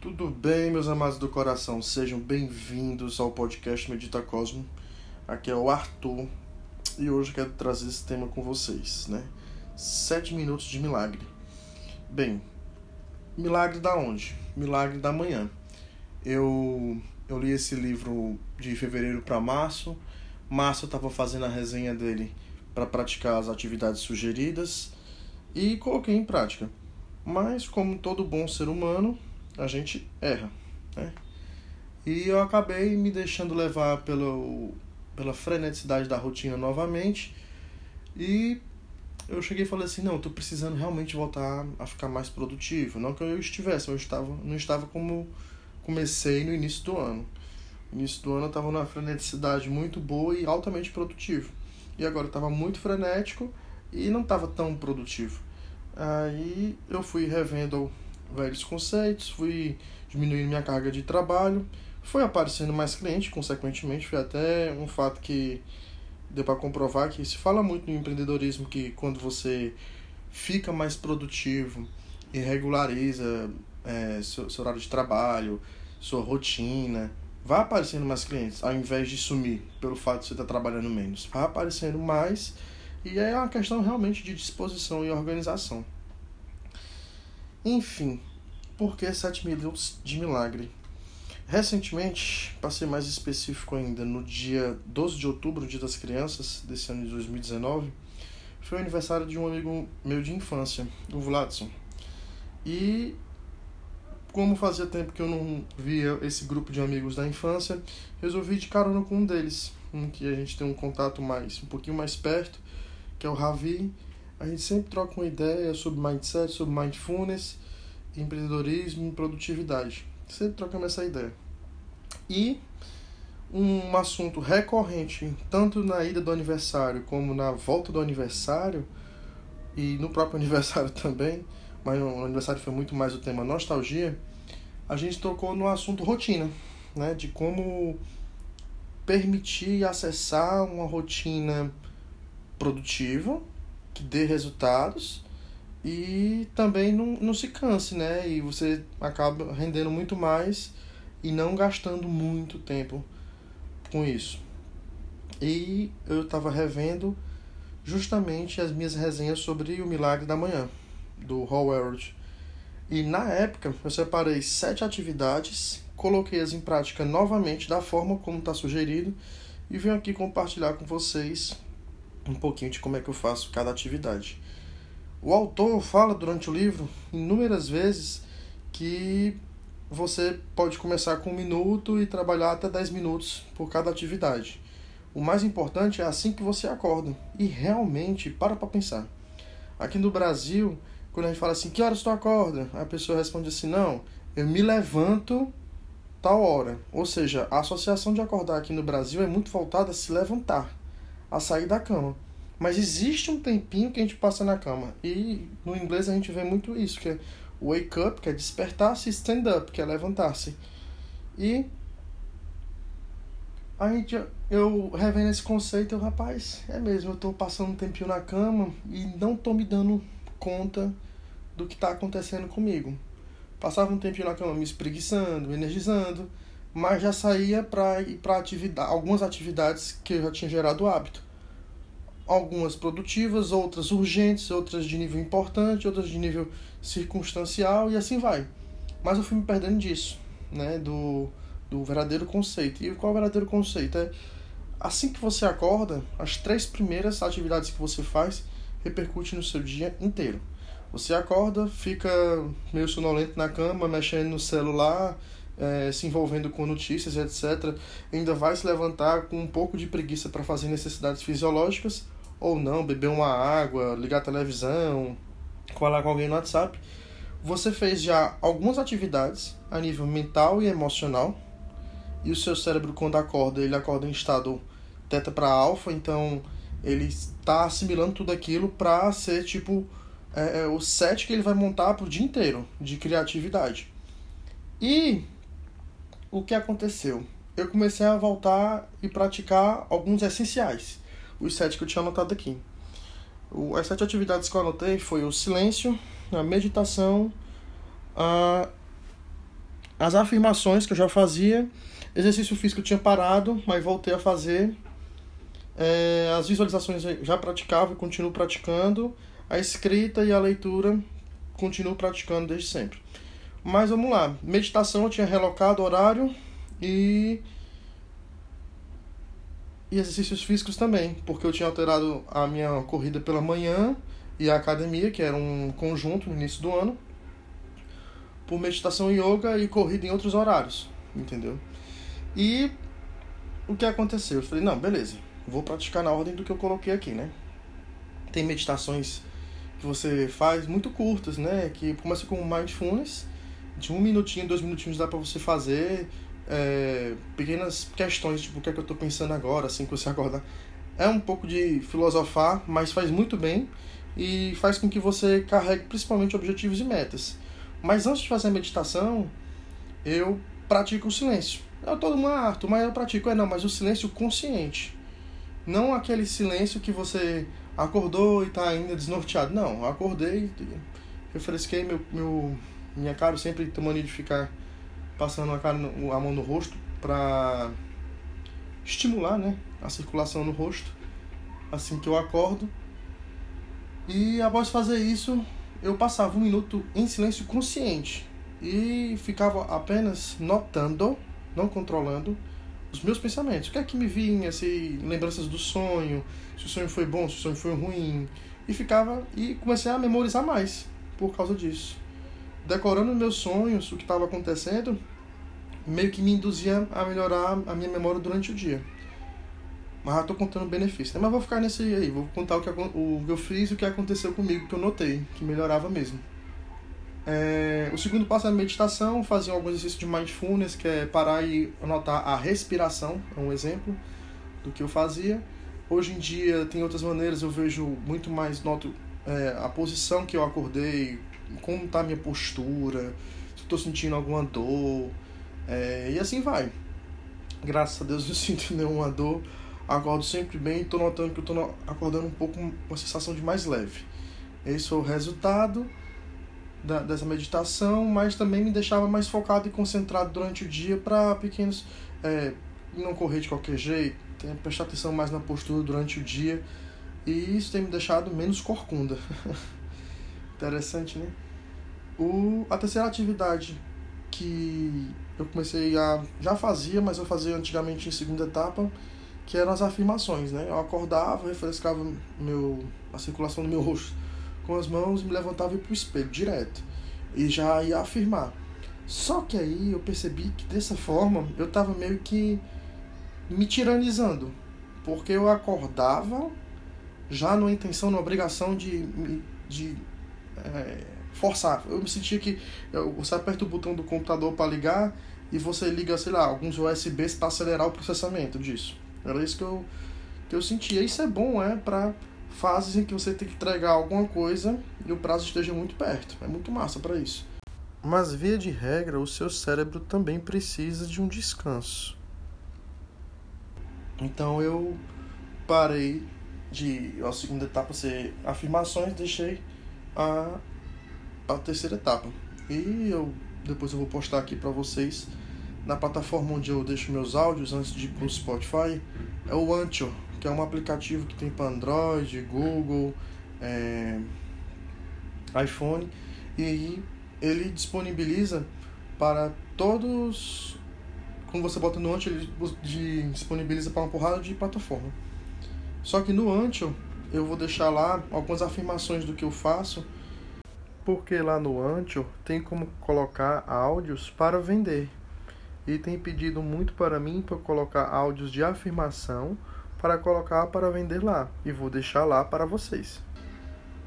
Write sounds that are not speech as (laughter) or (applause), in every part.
Tudo bem, meus amados do coração? Sejam bem-vindos ao podcast Medita Cosmo. Aqui é o Arthur e hoje quero trazer esse tema com vocês, né? Sete minutos de milagre. Bem, milagre da onde? Milagre da manhã. Eu, eu li esse livro de fevereiro para março. Março eu estava fazendo a resenha dele para praticar as atividades sugeridas e coloquei em prática. Mas, como todo bom ser humano, a gente erra, né? E eu acabei me deixando levar pelo, pela freneticidade da rotina novamente e eu cheguei e falei assim, não, tô precisando realmente voltar a ficar mais produtivo. Não que eu estivesse, eu estava, não estava como comecei no início do ano. No início do ano eu estava numa freneticidade muito boa e altamente produtivo. E agora estava muito frenético e não estava tão produtivo. Aí eu fui revendo velhos conceitos, fui diminuindo minha carga de trabalho, foi aparecendo mais cliente, consequentemente, foi até um fato que deu para comprovar que se fala muito no empreendedorismo que quando você fica mais produtivo e regulariza é, seu, seu horário de trabalho, sua rotina, vai aparecendo mais clientes, ao invés de sumir pelo fato de você estar trabalhando menos. Vai aparecendo mais e é uma questão realmente de disposição e organização. Enfim, por que 7 minutos de milagre? Recentemente, passei mais específico ainda, no dia 12 de outubro, dia das crianças, desse ano de 2019, foi o aniversário de um amigo meu de infância, o Vladson. E como fazia tempo que eu não via esse grupo de amigos da infância, resolvi de carona com um deles, um que a gente tem um contato mais, um pouquinho mais perto, que é o Ravi, a gente sempre troca uma ideia sobre mindset, sobre mindfulness, empreendedorismo e produtividade. Sempre trocamos essa ideia. E um assunto recorrente, tanto na ida do aniversário como na volta do aniversário, e no próprio (laughs) aniversário também, mas no aniversário foi muito mais o tema nostalgia, a gente tocou no assunto rotina, né? De como permitir acessar uma rotina produtiva que dê resultados e também não, não se canse, né? E você acaba rendendo muito mais e não gastando muito tempo com isso. E eu estava revendo justamente as minhas resenhas sobre o Milagre da Manhã, do Howard. E na época eu separei sete atividades, coloquei-as em prática novamente da forma como está sugerido e venho aqui compartilhar com vocês um pouquinho de como é que eu faço cada atividade. O autor fala durante o livro inúmeras vezes que você pode começar com um minuto e trabalhar até 10 minutos por cada atividade. O mais importante é assim que você acorda. E realmente, para para pensar. Aqui no Brasil, quando a gente fala assim, que horas tu acorda? A pessoa responde assim, não, eu me levanto tal hora. Ou seja, a associação de acordar aqui no Brasil é muito voltada a se levantar a sair da cama. Mas existe um tempinho que a gente passa na cama. E no inglês a gente vê muito isso, que é wake up, que é despertar-se, stand up, que é levantar-se. E a gente, eu revendo esse conceito, eu, rapaz, é mesmo, eu tô passando um tempinho na cama e não tô me dando conta do que tá acontecendo comigo. Passava um tempinho na cama me espreguiçando, energizando, mas já saía para ir para atividade, algumas atividades que eu já tinha gerado hábito. Algumas produtivas, outras urgentes, outras de nível importante, outras de nível circunstancial e assim vai. Mas eu fui me perdendo disso, né, do, do verdadeiro conceito. E qual é o verdadeiro conceito? É assim que você acorda, as três primeiras atividades que você faz repercute no seu dia inteiro. Você acorda, fica meio sonolento na cama, mexendo no celular, é, se envolvendo com notícias, etc., ainda vai se levantar com um pouco de preguiça para fazer necessidades fisiológicas, ou não, beber uma água, ligar a televisão, falar com alguém no WhatsApp. Você fez já algumas atividades a nível mental e emocional, e o seu cérebro, quando acorda, ele acorda em estado teta para alfa, então ele está assimilando tudo aquilo para ser tipo é, é, o set que ele vai montar para o dia inteiro de criatividade. E o que aconteceu? Eu comecei a voltar e praticar alguns essenciais, os sete que eu tinha anotado aqui. As sete atividades que eu anotei foi o silêncio, a meditação, a as afirmações que eu já fazia, exercício físico eu tinha parado, mas voltei a fazer. É, as visualizações eu já praticava e continuo praticando. A escrita e a leitura continuo praticando desde sempre. Mas vamos lá, meditação eu tinha relocado horário e e exercícios físicos também, porque eu tinha alterado a minha corrida pela manhã e a academia, que era um conjunto no início do ano, por meditação e yoga e corrida em outros horários, entendeu? E o que aconteceu? Eu falei, não, beleza, vou praticar na ordem do que eu coloquei aqui, né? Tem meditações que você faz muito curtas, né? Que começa com mindfulness, de um minutinho, dois minutinhos dá para você fazer é, pequenas questões, tipo, o que é que eu estou pensando agora, assim que você acordar. É um pouco de filosofar, mas faz muito bem e faz com que você carregue principalmente objetivos e metas. Mas antes de fazer a meditação, eu pratico o silêncio. É todo mundo, Arthur, mas eu pratico. É não, mas o silêncio consciente. Não aquele silêncio que você acordou e está ainda desnorteado. Não, acordei, refresquei meu, meu, minha cara, sempre tenho mania de ficar passando a, cara no, a mão no rosto para estimular né, a circulação no rosto assim que eu acordo. E após fazer isso, eu passava um minuto em silêncio consciente e ficava apenas notando, não controlando, os meus pensamentos. O que é que me vinha, se lembranças do sonho, se o sonho foi bom, se o sonho foi ruim. E ficava e comecei a memorizar mais por causa disso decorando meus sonhos, o que estava acontecendo, meio que me induzia a melhorar a minha memória durante o dia. Mas já estou contando benefícios. Né? Mas vou ficar nesse aí, vou contar o que, o que eu fiz e o que aconteceu comigo, que eu notei, que melhorava mesmo. É, o segundo passo é a meditação, fazer alguns exercícios de mindfulness, que é parar e anotar a respiração, é um exemplo do que eu fazia. Hoje em dia tem outras maneiras, eu vejo muito mais, noto é, a posição que eu acordei, como está a minha postura, se estou sentindo alguma dor, é, e assim vai. Graças a Deus não (laughs) sinto nenhuma dor, acordo sempre bem e estou notando que eu estou acordando um pouco com uma sensação de mais leve. Esse foi o resultado da, dessa meditação, mas também me deixava mais focado e concentrado durante o dia para pequenos. É, não correr de qualquer jeito, prestar atenção mais na postura durante o dia. E isso tem me deixado menos corcunda. (laughs) Interessante, né? O, a terceira atividade que eu comecei a. já fazia, mas eu fazia antigamente em segunda etapa, que eram as afirmações, né? Eu acordava, refrescava meu, a circulação do meu rosto com as mãos, me levantava e ia pro espelho direto. E já ia afirmar. Só que aí eu percebi que dessa forma eu estava meio que me tiranizando. Porque eu acordava já numa intenção, numa obrigação de, de é, forçar. Eu me sentia que você aperta o botão do computador para ligar e você liga, sei lá, alguns USBs para acelerar o processamento disso. Era isso que eu, que eu sentia. Isso é bom, é para fases em que você tem que entregar alguma coisa e o prazo esteja muito perto. É muito massa para isso. Mas via de regra, o seu cérebro também precisa de um descanso. Então eu parei de a segunda etapa ser afirmações, deixei a, a terceira etapa. E eu depois eu vou postar aqui para vocês na plataforma onde eu deixo meus áudios antes de ir pro Spotify, é o Anchor, que é um aplicativo que tem para Android, Google, é, iPhone e ele disponibiliza para todos quando você bota no Anchor, ele disponibiliza para uma porrada de plataforma. Só que no Anchor eu vou deixar lá algumas afirmações do que eu faço, porque lá no Anchor tem como colocar áudios para vender. E tem pedido muito para mim para colocar áudios de afirmação para colocar para vender lá. E vou deixar lá para vocês.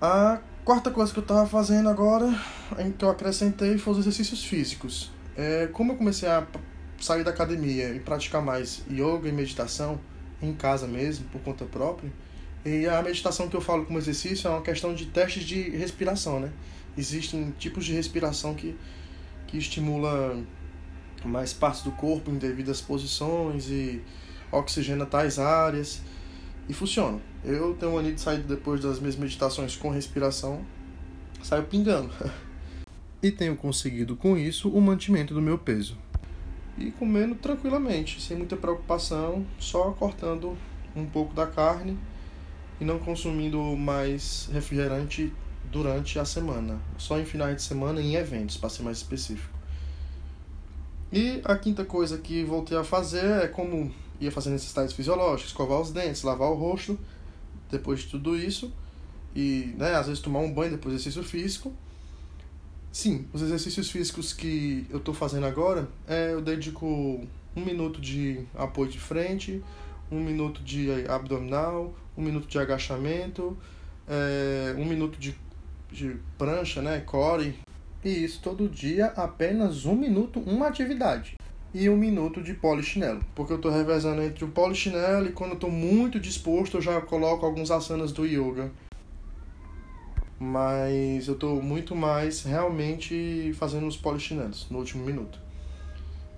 A quarta coisa que eu estava fazendo agora, que eu acrescentei, foi os exercícios físicos. É, como eu comecei a sair da academia e praticar mais yoga e meditação em casa mesmo, por conta própria, e a meditação que eu falo como exercício é uma questão de testes de respiração, né? Existem tipos de respiração que, que estimula mais partes do corpo em devidas posições e oxigena tais áreas e funciona. Eu tenho mania de sair depois das minhas meditações com respiração, saio pingando. (laughs) e tenho conseguido com isso o mantimento do meu peso. E comendo tranquilamente, sem muita preocupação, só cortando um pouco da carne e não consumindo mais refrigerante durante a semana, só em finais de semana e em eventos, para ser mais específico. E a quinta coisa que voltei a fazer é como ia fazer necessidades fisiológicas, escovar os dentes, lavar o rosto, depois de tudo isso, e né, às vezes tomar um banho depois do exercício físico. Sim, os exercícios físicos que eu estou fazendo agora, é, eu dedico um minuto de apoio de frente, um minuto de abdominal, um minuto de agachamento, é, um minuto de, de prancha, né, core. E isso todo dia, apenas um minuto, uma atividade. E um minuto de polichinelo. Porque eu estou revezando entre o polichinelo e quando eu estou muito disposto, eu já coloco alguns asanas do yoga. Mas eu estou muito mais realmente fazendo os polichinelos no último minuto.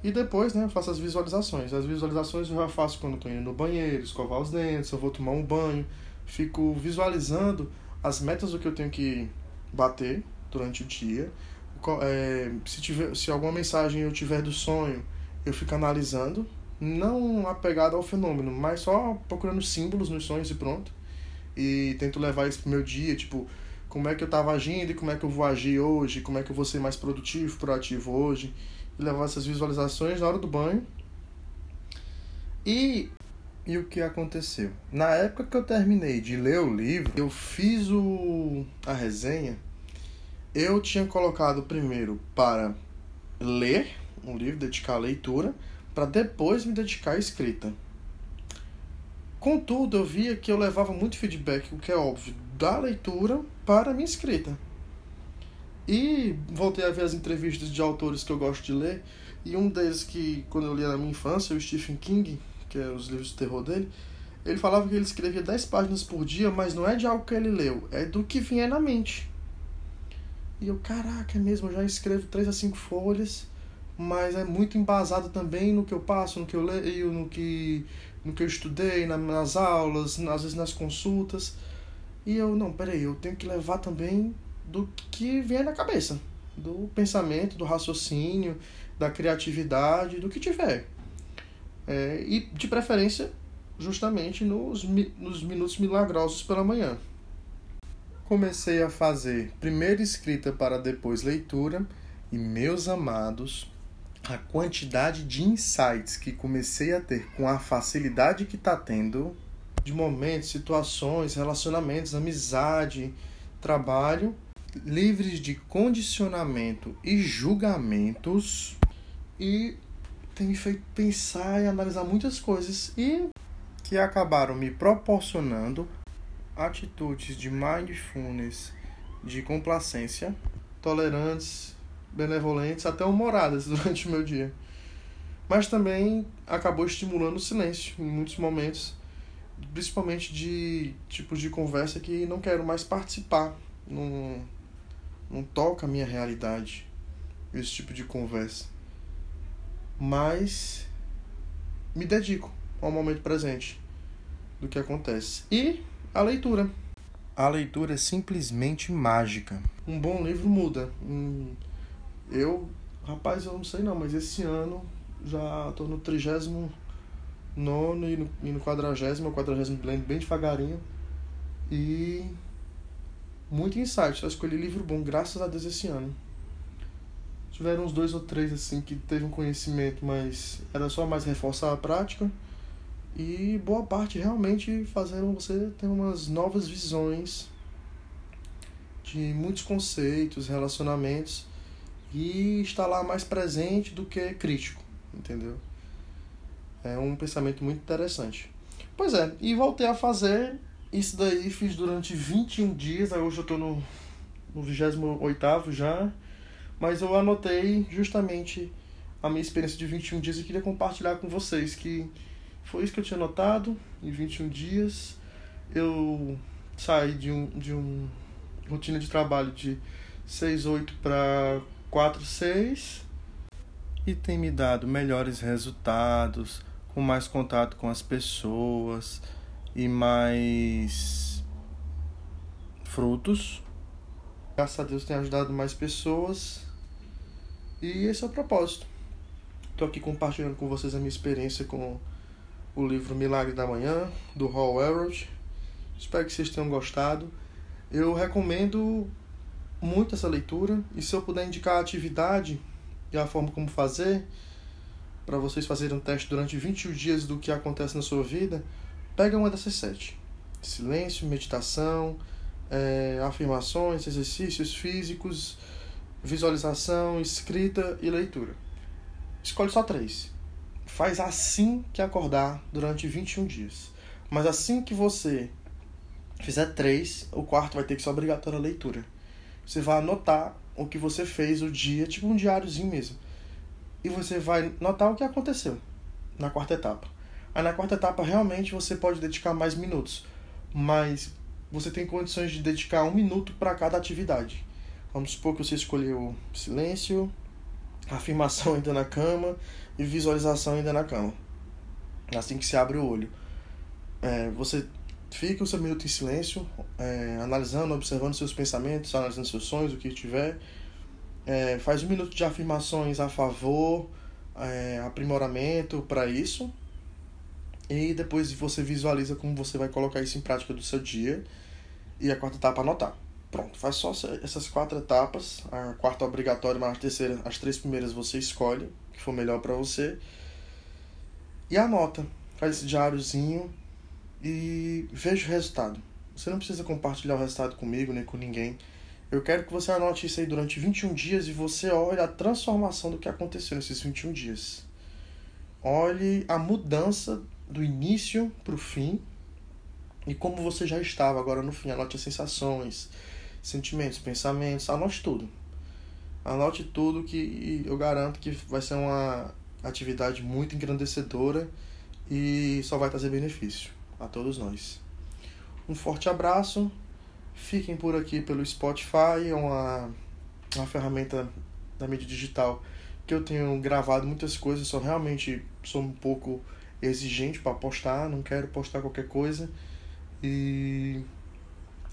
E depois, né, eu faço as visualizações. As visualizações eu já faço quando estou indo no banheiro, escovar os dentes, eu vou tomar um banho. Fico visualizando as metas do que eu tenho que bater durante o dia. É, se, tiver, se alguma mensagem eu tiver do sonho, eu fico analisando. Não apegado ao fenômeno, mas só procurando símbolos nos sonhos e pronto. E tento levar isso pro meu dia, tipo, como é que eu estava agindo e como é que eu vou agir hoje, como é que eu vou ser mais produtivo, proativo hoje e levar essas visualizações na hora do banho. E, e o que aconteceu? Na época que eu terminei de ler o livro, eu fiz o, a resenha. Eu tinha colocado primeiro para ler um livro, dedicar à leitura, para depois me dedicar à escrita. Contudo, eu via que eu levava muito feedback, o que é óbvio, da leitura para a minha escrita. E voltei a ver as entrevistas de autores que eu gosto de ler, e um deles que, quando eu lia na minha infância, o Stephen King, que é os livros de terror dele, ele falava que ele escrevia 10 páginas por dia, mas não é de algo que ele leu, é do que vinha na mente. E eu, caraca, é mesmo, eu já escrevo 3 a 5 folhas, mas é muito embasado também no que eu passo, no que eu leio, no que, no que eu estudei, nas aulas, às vezes nas consultas. E eu, não, peraí, eu tenho que levar também do que vem na cabeça, do pensamento, do raciocínio, da criatividade, do que tiver. É, e de preferência, justamente nos, nos minutos milagrosos pela manhã. Comecei a fazer primeiro escrita para depois leitura, e meus amados, a quantidade de insights que comecei a ter com a facilidade que está tendo de momentos, situações, relacionamentos, amizade, trabalho, livres de condicionamento e julgamentos e tem me feito pensar e analisar muitas coisas e que acabaram me proporcionando atitudes de mindfulness, de complacência, tolerantes, benevolentes, até humoradas (laughs) durante o meu dia. Mas também acabou estimulando o silêncio em muitos momentos, principalmente de tipos de conversa que não quero mais participar, não, não toca a minha realidade, esse tipo de conversa. Mas me dedico ao momento presente do que acontece. E a leitura. A leitura é simplesmente mágica. Um bom livro muda. Eu, rapaz, eu não sei não, mas esse ano já estou no trigésimo nono e no, e no quadragésimo, quadragésimo lendo bem devagarinho. E muito insight. Só escolhi livro bom, graças a Deus, esse ano. Tiveram uns dois ou três, assim, que teve um conhecimento, mas era só mais reforçar a prática. E boa parte realmente fazendo você ter umas novas visões de muitos conceitos, relacionamentos e estar lá mais presente do que crítico, entendeu? É um pensamento muito interessante. Pois é, e voltei a fazer isso daí, fiz durante 21 dias, hoje eu estou no, no 28 já, mas eu anotei justamente a minha experiência de 21 dias e queria compartilhar com vocês que foi isso que eu tinha notado em 21 dias. Eu saí de um de um rotina de trabalho de 6 8 para 4 6 e tem me dado melhores resultados, com mais contato com as pessoas e mais frutos. Graças a Deus tem ajudado mais pessoas E esse é o propósito. Estou aqui compartilhando com vocês a minha experiência com o livro Milagre da Manhã, do Hall Elrod. Espero que vocês tenham gostado. Eu recomendo muito essa leitura e se eu puder indicar a atividade e a forma como fazer, para vocês fazerem um teste durante 21 dias do que acontece na sua vida, pega uma dessas sete. Silêncio, meditação, é, afirmações, exercícios físicos, visualização, escrita e leitura. Escolhe só três. Faz assim que acordar durante 21 dias. Mas assim que você fizer três, o quarto vai ter que ser obrigatório a leitura. Você vai anotar o que você fez o dia, tipo um diáriozinho mesmo. E você vai notar o que aconteceu na quarta etapa. Aí na quarta etapa realmente você pode dedicar mais minutos, mas você tem condições de dedicar um minuto para cada atividade. Vamos supor que você escolheu silêncio, afirmação ainda na cama e visualização ainda na cama. Assim que se abre o olho. É, você fica o seu minuto em silêncio, é, analisando, observando seus pensamentos, analisando seus sonhos, o que tiver. É, faz um minuto de afirmações a favor, é, aprimoramento para isso. E depois você visualiza como você vai colocar isso em prática do seu dia. E a quarta etapa, anotar. Pronto, faz só essas quatro etapas. A quarta obrigatória, mas a terceira, as três primeiras você escolhe, que for melhor para você. E anota. Faz esse diáriozinho e veja o resultado. Você não precisa compartilhar o resultado comigo nem com ninguém. Eu quero que você anote isso aí durante 21 dias e você olhe a transformação do que aconteceu nesses 21 dias. Olhe a mudança do início para o fim e como você já estava agora no fim. Anote as sensações, sentimentos, pensamentos, anote tudo. Anote tudo que eu garanto que vai ser uma atividade muito engrandecedora e só vai trazer benefício a todos nós. Um forte abraço. Fiquem por aqui pelo Spotify, é uma, uma ferramenta da mídia digital que eu tenho gravado muitas coisas, só realmente sou um pouco exigente para postar, não quero postar qualquer coisa. E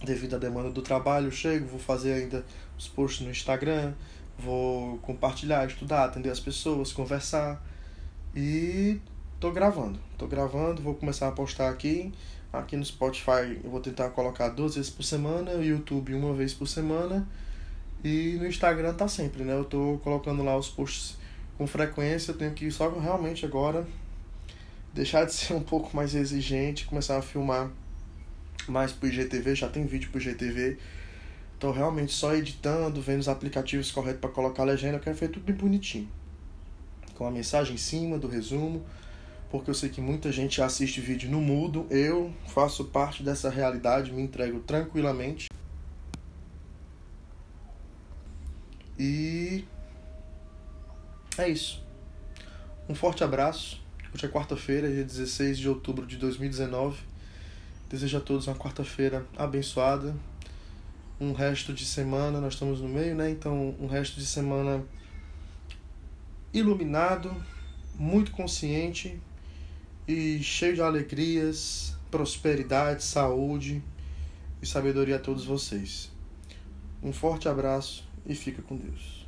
devido à demanda do trabalho, eu chego, vou fazer ainda os posts no Instagram, vou compartilhar, estudar, atender as pessoas, conversar e tô gravando. Tô gravando, vou começar a postar aqui. Aqui no Spotify eu vou tentar colocar duas vezes por semana, YouTube uma vez por semana. E no Instagram tá sempre, né? Eu tô colocando lá os posts com frequência, eu tenho que só realmente agora deixar de (laughs) ser um pouco mais exigente, começar a filmar mais pro IGTV, já tem vídeo pro IGTV. Tô realmente só editando, vendo os aplicativos corretos para colocar a legenda, eu quero fazer tudo bem bonitinho. Com a mensagem em cima do resumo, porque eu sei que muita gente assiste vídeo no mudo. Eu faço parte dessa realidade, me entrego tranquilamente. E é isso. Um forte abraço. Hoje é quarta-feira, dia 16 de outubro de 2019. Desejo a todos uma quarta-feira abençoada. Um resto de semana, nós estamos no meio, né? Então, um resto de semana iluminado, muito consciente e cheio de alegrias, prosperidade, saúde e sabedoria a todos vocês. Um forte abraço e fica com Deus.